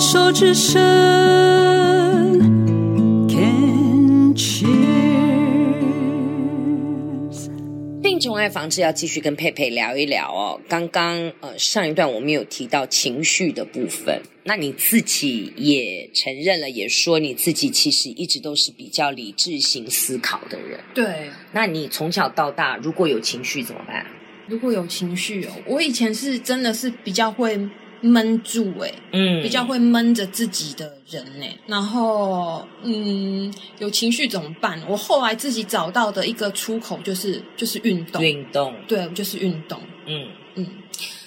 手之声，Can cheers。病虫害防治要继续跟佩佩聊一聊哦。刚刚呃上一段我们有提到情绪的部分，那你自己也承认了，也说你自己其实一直都是比较理智型思考的人。对，那你从小到大如果有情绪怎么办？如果有情绪哦，我以前是真的是比较会闷住诶，嗯，比较会闷着自己的人呢。然后，嗯，有情绪怎么办？我后来自己找到的一个出口就是就是运动，运动，对，就是运动。嗯嗯。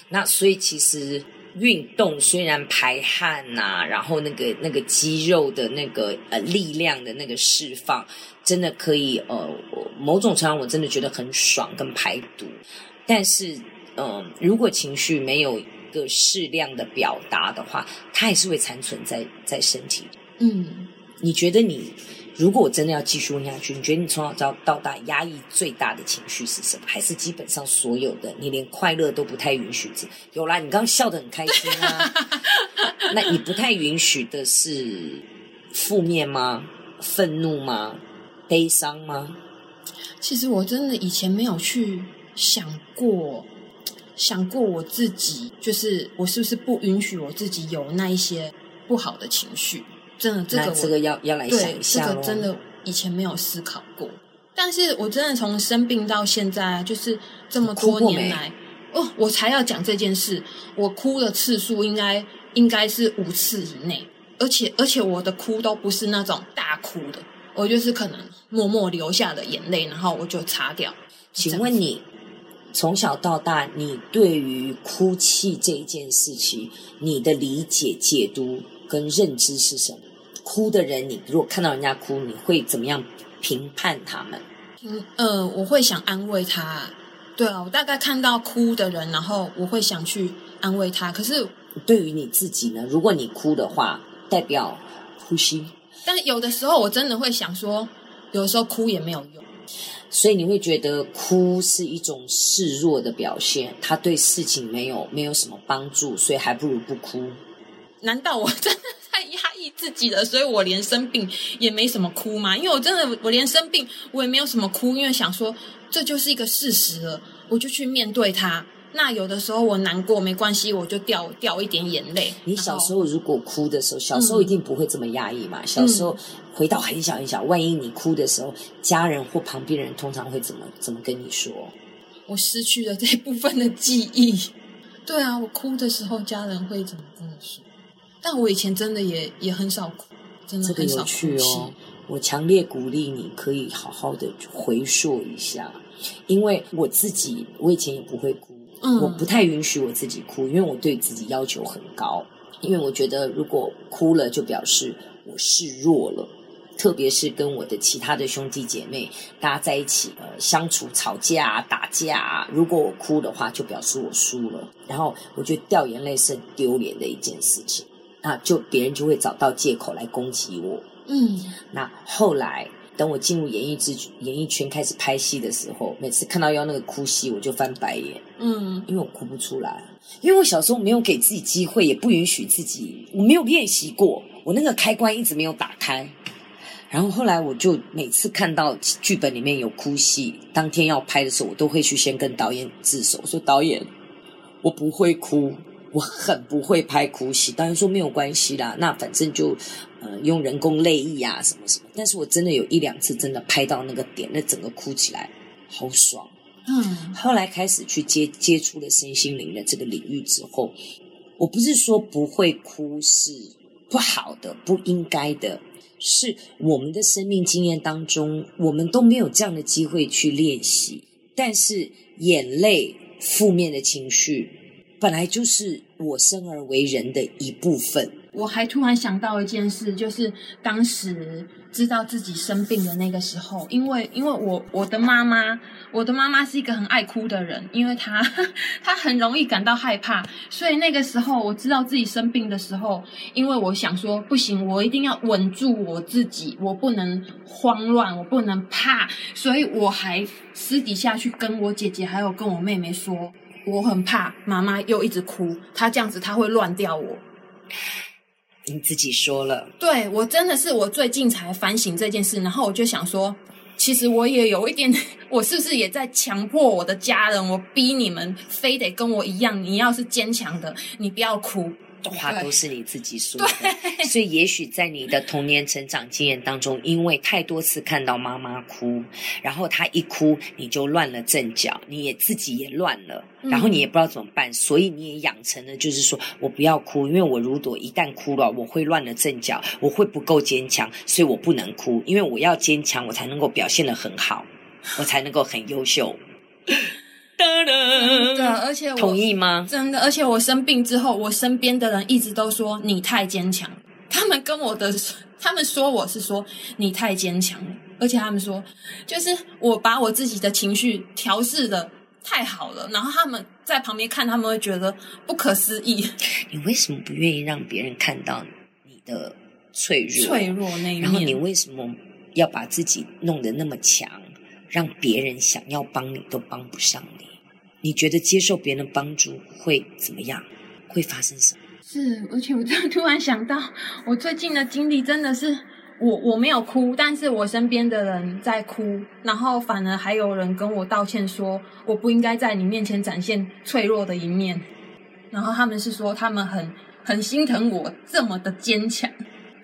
那所以其实运动虽然排汗呐、啊，然后那个那个肌肉的那个呃力量的那个释放，真的可以呃某种程度我真的觉得很爽跟排毒。但是，嗯、呃，如果情绪没有一个适量的表达的话，它还是会残存在在身体。嗯，你觉得你如果我真的要继续问下去，你觉得你从小到到大压抑最大的情绪是什么？还是基本上所有的你连快乐都不太允许？有啦，你刚刚笑得很开心啊。那你不太允许的是负面吗？愤怒吗？悲伤吗？其实我真的以前没有去。想过，想过我自己，就是我是不是不允许我自己有那一些不好的情绪？真的，这个我这个要要来想一下。这个真的以前没有思考过，但是我真的从生病到现在，就是这么多年来，哦，我才要讲这件事。我哭的次数应该应该是五次以内，而且而且我的哭都不是那种大哭的，我就是可能默默流下的眼泪，然后我就擦掉。请问你？从小到大，你对于哭泣这一件事情，你的理解、解读跟认知是什么？哭的人，你如果看到人家哭，你会怎么样评判他们？嗯，呃，我会想安慰他。对啊，我大概看到哭的人，然后我会想去安慰他。可是对于你自己呢？如果你哭的话，代表呼吸。但有的时候，我真的会想说，有的时候哭也没有用。所以你会觉得哭是一种示弱的表现，他对事情没有没有什么帮助，所以还不如不哭。难道我真的太压抑自己了？所以我连生病也没什么哭吗？因为我真的我连生病我也没有什么哭，因为想说这就是一个事实了，我就去面对它。那有的时候我难过没关系，我就掉掉一点眼泪。你小时候如果哭的时候，小时候一定不会这么压抑嘛？嗯、小时候回到很小很小，万一你哭的时候，家人或旁边人通常会怎么怎么跟你说？我失去了这部分的记忆。对啊，我哭的时候，家人会怎么跟我说？但我以前真的也也很少哭，真的很少哭。这个有趣哦。我强烈鼓励你可以好好的回溯一下，因为我自己我以前也不会哭。嗯，我不太允许我自己哭，因为我对自己要求很高。因为我觉得如果哭了，就表示我示弱了。特别是跟我的其他的兄弟姐妹，大家在一起呃相处、吵架、打架，如果我哭的话，就表示我输了。然后我觉得掉眼泪是很丢脸的一件事情，那就别人就会找到借口来攻击我。嗯，那后来。等我进入演艺之演艺圈开始拍戏的时候，每次看到要那个哭戏，我就翻白眼。嗯，因为我哭不出来，因为我小时候没有给自己机会，也不允许自己，我没有练习过，我那个开关一直没有打开。然后后来我就每次看到剧本里面有哭戏，当天要拍的时候，我都会去先跟导演自首，说导演，我不会哭。我很不会拍哭戏，当然说没有关系啦，那反正就，呃，用人工泪液啊什么什么。但是我真的有一两次真的拍到那个点，那整个哭起来好爽。嗯，后来开始去接接触了身心灵的这个领域之后，我不是说不会哭是不好的、不应该的，是我们的生命经验当中，我们都没有这样的机会去练习。但是眼泪、负面的情绪。本来就是我生而为人的一部分。我还突然想到一件事，就是当时知道自己生病的那个时候，因为因为我我的妈妈，我的妈妈是一个很爱哭的人，因为她 她很容易感到害怕，所以那个时候我知道自己生病的时候，因为我想说不行，我一定要稳住我自己，我不能慌乱，我不能怕，所以我还私底下去跟我姐姐还有跟我妹妹说。我很怕妈妈又一直哭，她这样子她会乱掉我。你自己说了，对，我真的是我最近才反省这件事，然后我就想说，其实我也有一点，我是不是也在强迫我的家人，我逼你们非得跟我一样，你要是坚强的，你不要哭。话都是你自己说的，所以也许在你的童年成长经验当中，因为太多次看到妈妈哭，然后她一哭你就乱了阵脚，你也自己也乱了，然后你也不知道怎么办，所以你也养成了就是说我不要哭，因为我如果一旦哭了，我会乱了阵脚，我会不够坚强，所以我不能哭，因为我要坚强，我才能够表现得很好，我才能够很优秀。真的，而且我同意吗？真的，而且我生病之后，我身边的人一直都说你太坚强。他们跟我的，他们说我是说你太坚强了，而且他们说，就是我把我自己的情绪调试的太好了，然后他们在旁边看，他们会觉得不可思议。你为什么不愿意让别人看到你的脆弱？脆弱那一面。然后你为什么要把自己弄得那么强，让别人想要帮你都帮不上你？你觉得接受别人帮助会怎么样？会发生什么？是，而且我突然想到，我最近的经历真的是，我我没有哭，但是我身边的人在哭，然后反而还有人跟我道歉说，我不应该在你面前展现脆弱的一面。然后他们是说，他们很很心疼我这么的坚强，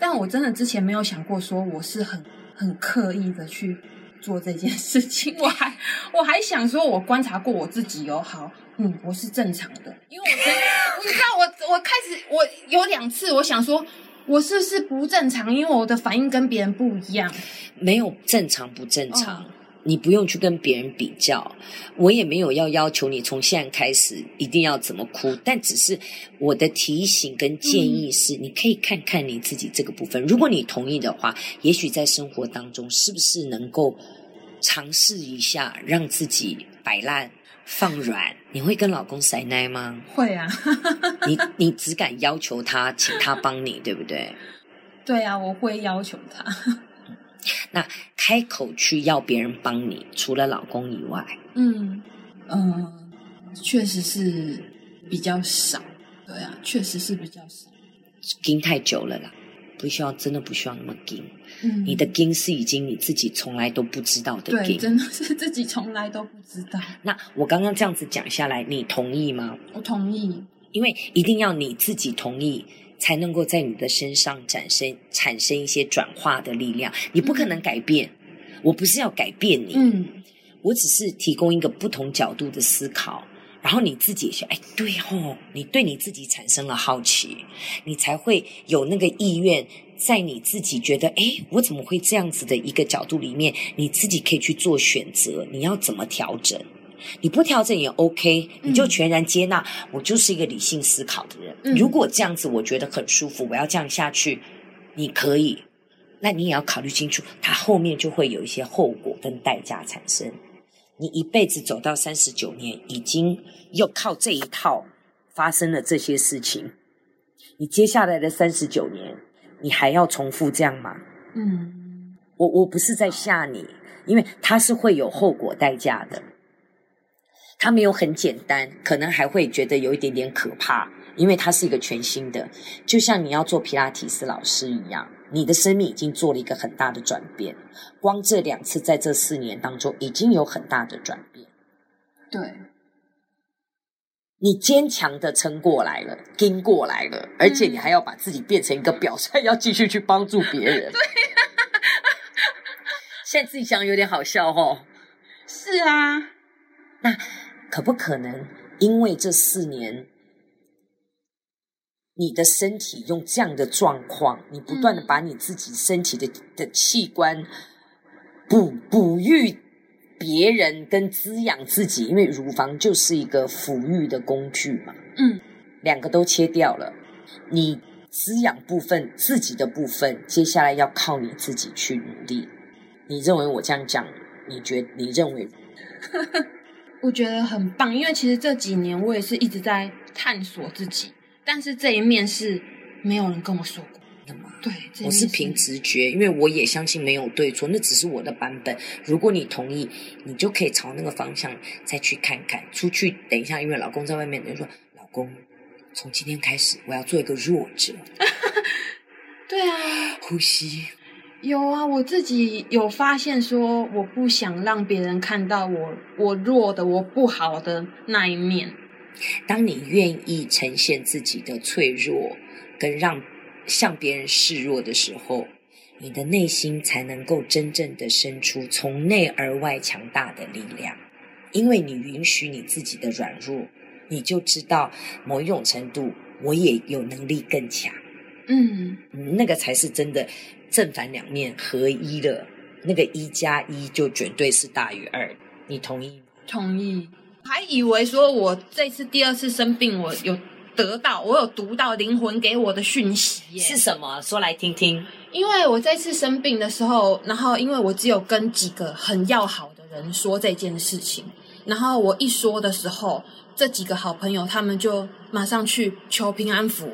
但我真的之前没有想过，说我是很很刻意的去。做这件事情，我还我还想说，我观察过我自己哦，好，嗯，我是正常的，因为我你知道，我我开始我有两次，我想说，我是不是不正常？因为我的反应跟别人不一样，没有正常不正常。哦你不用去跟别人比较，我也没有要要求你从现在开始一定要怎么哭，但只是我的提醒跟建议是，你可以看看你自己这个部分。如果你同意的话，也许在生活当中是不是能够尝试一下让自己摆烂放软？你会跟老公塞奶吗？会啊，你你只敢要求他，请他帮你，对不对？对啊，我会要求他。那开口去要别人帮你，除了老公以外，嗯嗯、呃，确实是比较少。对啊，确实是比较少。盯太久了啦，不需要，真的不需要那么盯。嗯，你的盯是已经你自己从来都不知道的盯，对，真的是自己从来都不知道。那我刚刚这样子讲下来，你同意吗？我同意，因为一定要你自己同意。才能够在你的身上产生产生一些转化的力量。你不可能改变，嗯、我不是要改变你，嗯，我只是提供一个不同角度的思考，然后你自己去，哎，对哦，你对你自己产生了好奇，你才会有那个意愿，在你自己觉得，哎，我怎么会这样子的一个角度里面，你自己可以去做选择，你要怎么调整？你不调整也 OK，你就全然接纳，嗯，我就是一个理性思考的人。嗯，如果这样子我觉得很舒服，我要这样下去，你可以，那你也要考虑清楚，它后面就会有一些后果跟代价产生。你一辈子走到三十九年，已经又靠这一套发生了这些事情，你接下来的三十九年，你还要重复这样吗？嗯，我我不是在吓你，因为它是会有后果代价的。它没有很简单，可能还会觉得有一点点可怕，因为它是一个全新的，就像你要做皮拉提斯老师一样，你的生命已经做了一个很大的转变。光这两次在这四年当中，已经有很大的转变。对，你坚强的撑过来了，跟过来了，而且你还要把自己变成一个表率，要继续去帮助别人。对，现在自己想有点好笑哦。是啊，那。可不可能因为这四年，你的身体用这样的状况，你不断的把你自己身体的的器官哺哺育别人跟滋养自己，因为乳房就是一个抚育的工具嘛。嗯，两个都切掉了，你滋养部分自己的部分，接下来要靠你自己去努力。你认为我这样讲，你觉得你认为？我觉得很棒，因为其实这几年我也是一直在探索自己，但是这一面是没有人跟我说过的嘛。对，我是凭直觉，因为我也相信没有对错，那只是我的版本。如果你同意，你就可以朝那个方向再去看看。出去等一下，因为老公在外面，等于说老公从今天开始我要做一个弱者。对啊，呼吸。有啊，我自己有发现说，我不想让别人看到我我弱的、我不好的那一面。当你愿意呈现自己的脆弱，跟让向别人示弱的时候，你的内心才能够真正的生出从内而外强大的力量。因为你允许你自己的软弱，你就知道某一种程度，我也有能力更强。嗯，那个才是真的。正反两面合一的，那个一加一就绝对是大于二，你同意吗？同意。还以为说我这次第二次生病，我有得到，我有读到灵魂给我的讯息耶。是什么？说来听听。因为我这次生病的时候，然后因为我只有跟几个很要好的人说这件事情，然后我一说的时候，这几个好朋友他们就马上去求平安符，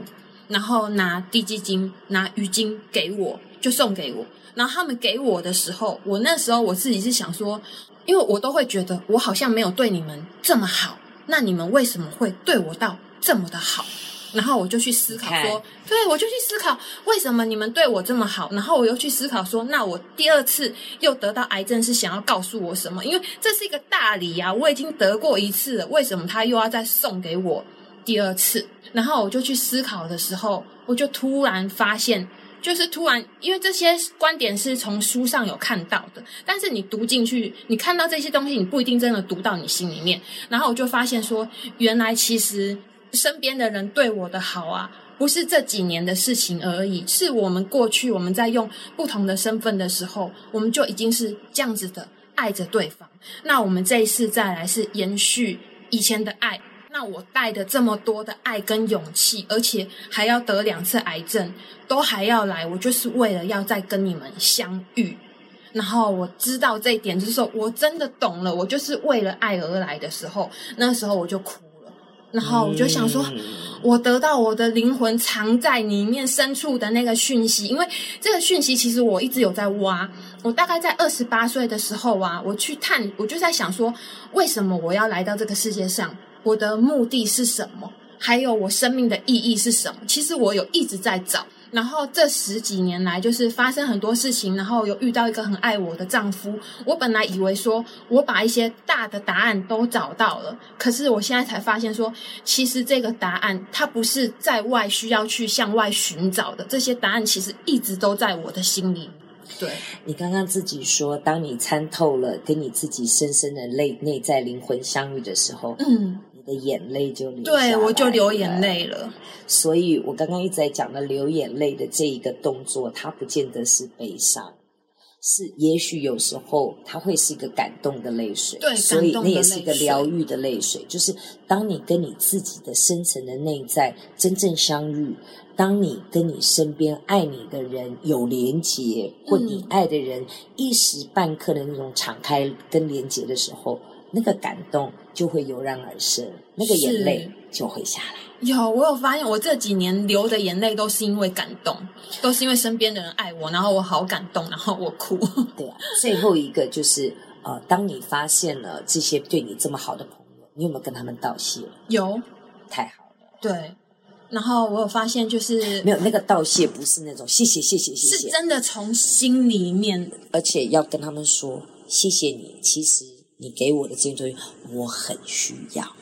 然后拿滴鸡精、拿鱼精给我。就送给我，然后他们给我的时候，我那时候我自己是想说，因为我都会觉得我好像没有对你们这么好，那你们为什么会对我到这么的好？然后我就去思考说，对，我就去思考为什么你们对我这么好，然后我又去思考说，那我第二次又得到癌症是想要告诉我什么？因为这是一个大礼呀，我已经得过一次了，为什么他又要再送给我第二次？然后我就去思考的时候，我就突然发现。就是突然，因为这些观点是从书上有看到的，但是你读进去，你看到这些东西，你不一定真的读到你心里面。然后我就发现说，原来其实身边的人对我的好啊，不是这几年的事情而已，是我们过去我们在用不同的身份的时候，我们就已经是这样子的爱着对方。那我们这一次再来是延续以前的爱。那我带的这么多的爱跟勇气，而且还要得两次癌症，都还要来，我就是为了要再跟你们相遇。然后我知道这一点，就是说我真的懂了，我就是为了爱而来的时候，那时候我就哭了。然后我就想说，我得到我的灵魂藏在里面深处的那个讯息，因为这个讯息其实我一直有在挖。我大概在二十八岁的时候啊，我去探，我就在想说，为什么我要来到这个世界上？我的目的是什么？还有我生命的意义是什么？其实我有一直在找。然后这十几年来，就是发生很多事情，然后有遇到一个很爱我的丈夫。我本来以为说我把一些大的答案都找到了，可是我现在才发现说，其实这个答案它不是在外需要去向外寻找的，这些答案其实一直都在我的心里。对，你刚刚自己说，当你参透了跟你自己深深的内内在灵魂相遇的时候，嗯。的眼泪就流，对，我就流眼泪了。所以我刚刚一直在讲的流眼泪的这一个动作，它不见得是悲伤，是也许有时候它会是一个感动的泪水。对，所以那也是一个疗愈的泪水。就是当你跟你自己的深层的内在真正相遇，当你跟你身边爱你的人有连结，或你爱的人一时半刻的那种敞开跟连结的时候。那个感动就会油然而生，那个眼泪就会下来。有，我有发现，我这几年流的眼泪都是因为感动，都是因为身边的人爱我，然后我好感动，然后我哭。对啊，最后一个就是呃，当你发现了这些对你这么好的朋友，你有没有跟他们道谢？有，太好了。对，然后我有发现，就是没有那个道谢，不是那种谢谢谢谢谢谢，是真的从心里面，而且要跟他们说谢谢你，其实。你给我的这些东西，我很需要。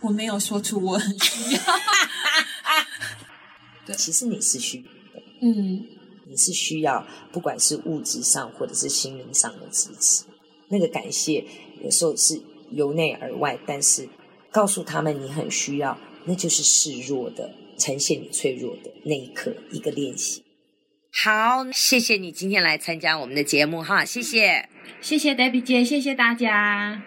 我没有说出我很需要。对，其实你是需要的。嗯，你是需要，不管是物质上或者是心灵上的支持。那个感谢有时候是由内而外，但是告诉他们你很需要，那就是示弱的，呈现你脆弱的那一刻，一个练习。好，谢谢你今天来参加我们的节目哈，谢谢。谢谢黛比姐，谢谢大家。